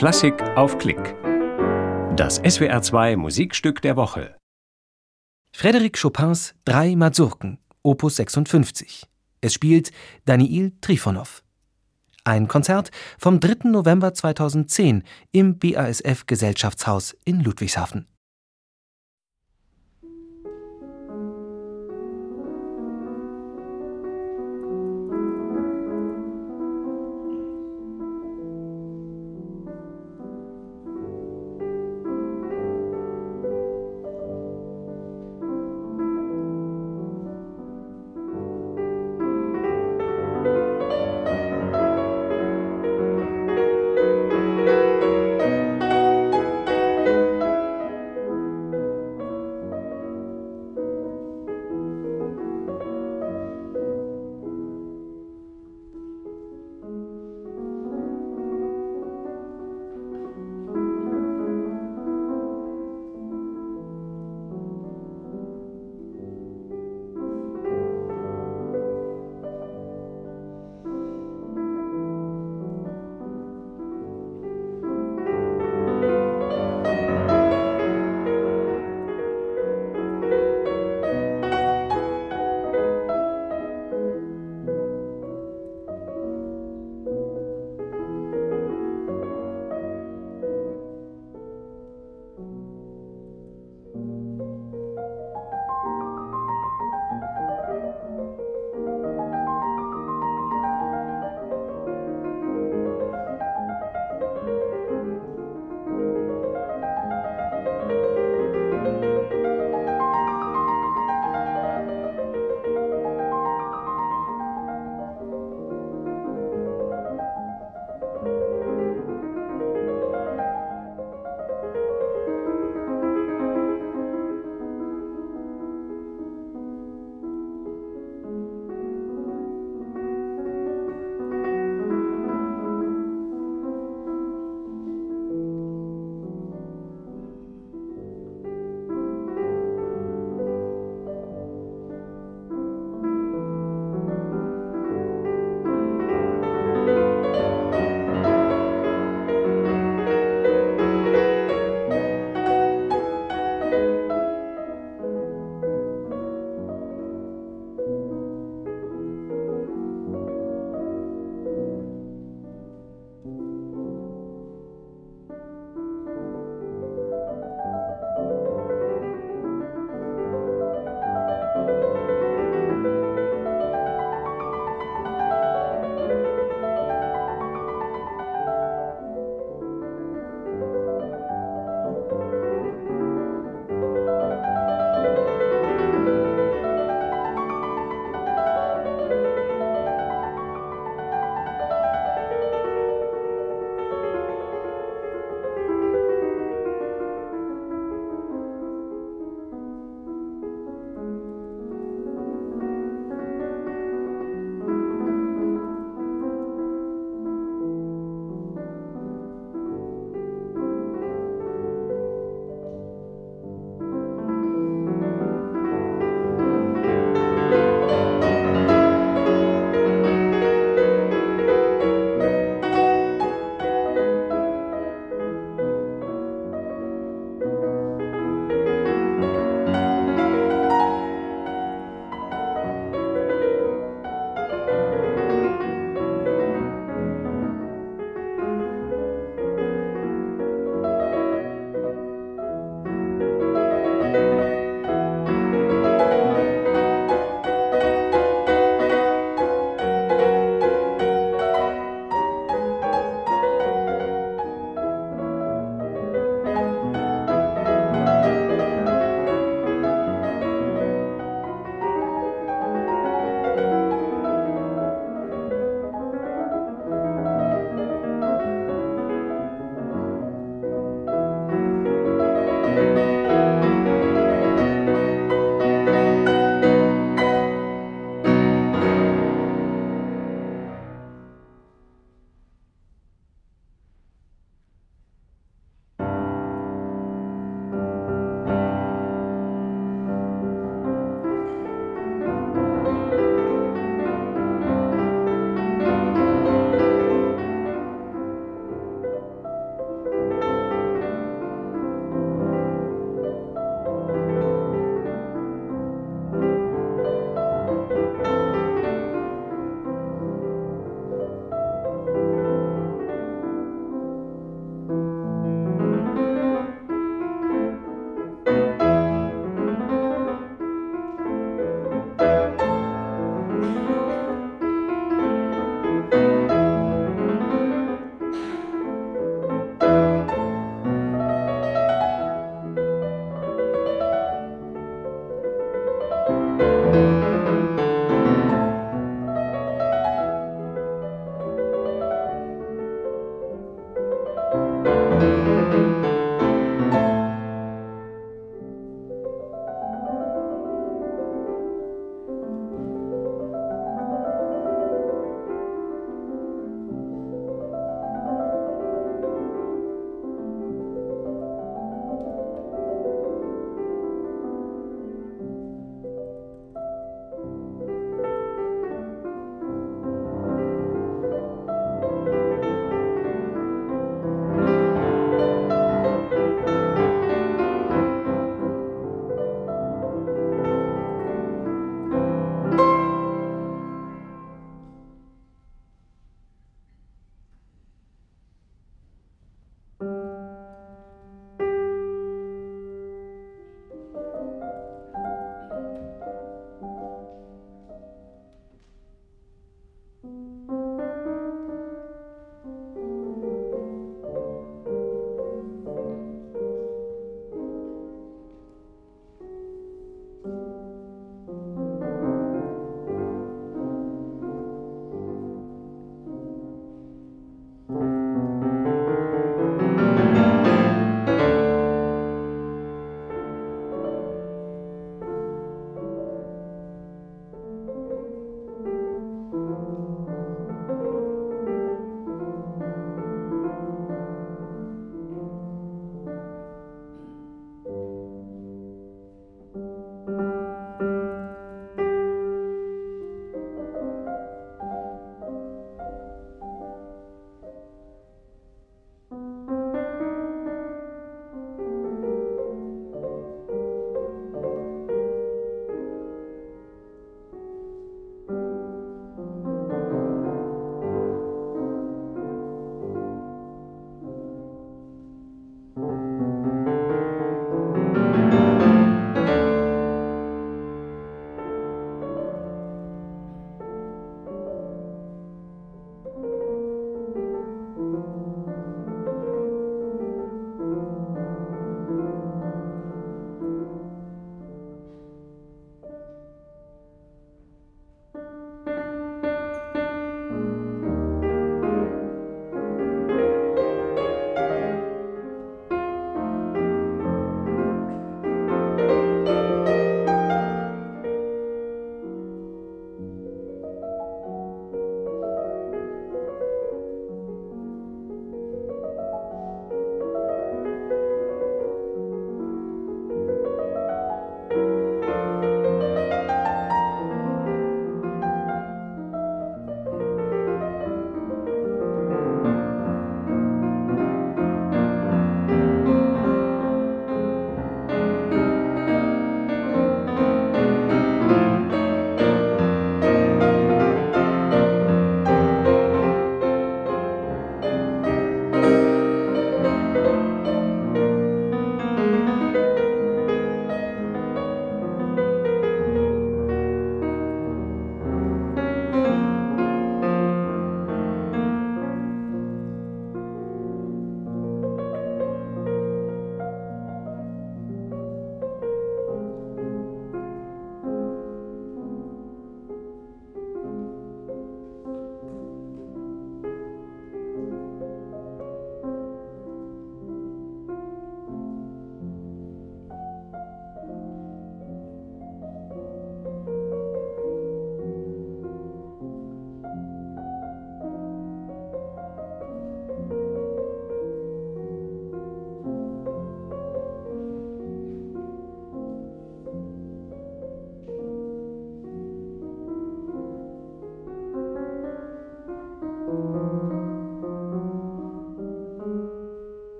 Klassik auf Klick. Das SWR2 Musikstück der Woche. Frédéric Chopins Drei Mazurken, Opus 56. Es spielt Daniil Trifonow. Ein Konzert vom 3. November 2010 im BASF Gesellschaftshaus in Ludwigshafen.